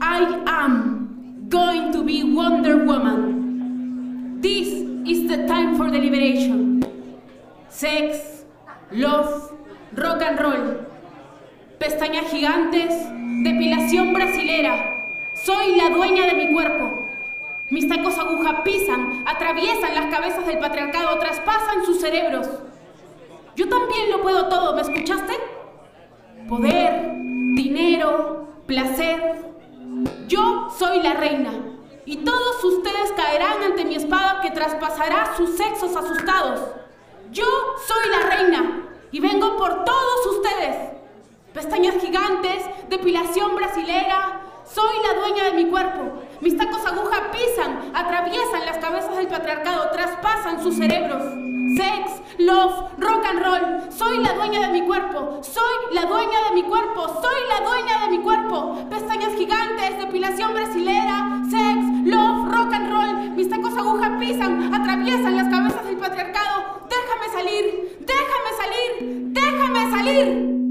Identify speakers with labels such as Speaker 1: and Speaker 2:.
Speaker 1: I am going to be Wonder Woman. This is the time for deliberation. Sex, love, rock and roll. Pestañas gigantes, depilación brasilera. Soy la dueña de mi cuerpo. Mis tacos aguja pisan, atraviesan las cabezas del patriarcado, traspasan sus cerebros. Yo también lo puedo todo, ¿me escuchaste? Poder, dinero, placer. Soy la reina. Y todos ustedes caerán ante mi espada que traspasará sus sexos asustados. Yo soy la reina y vengo por todos ustedes. Pestañas gigantes, depilación brasilera. Soy la dueña de mi cuerpo. Mis tacos aguja pisan, atraviesan las cabezas del patriarcado, traspasan sus cerebros. Sex, love, rock and roll. Soy la dueña de mi cuerpo. Soy la dueña de mi cuerpo. Soy la dueña de mi cuerpo. Pestañas gigantes, depilación Déjame salir.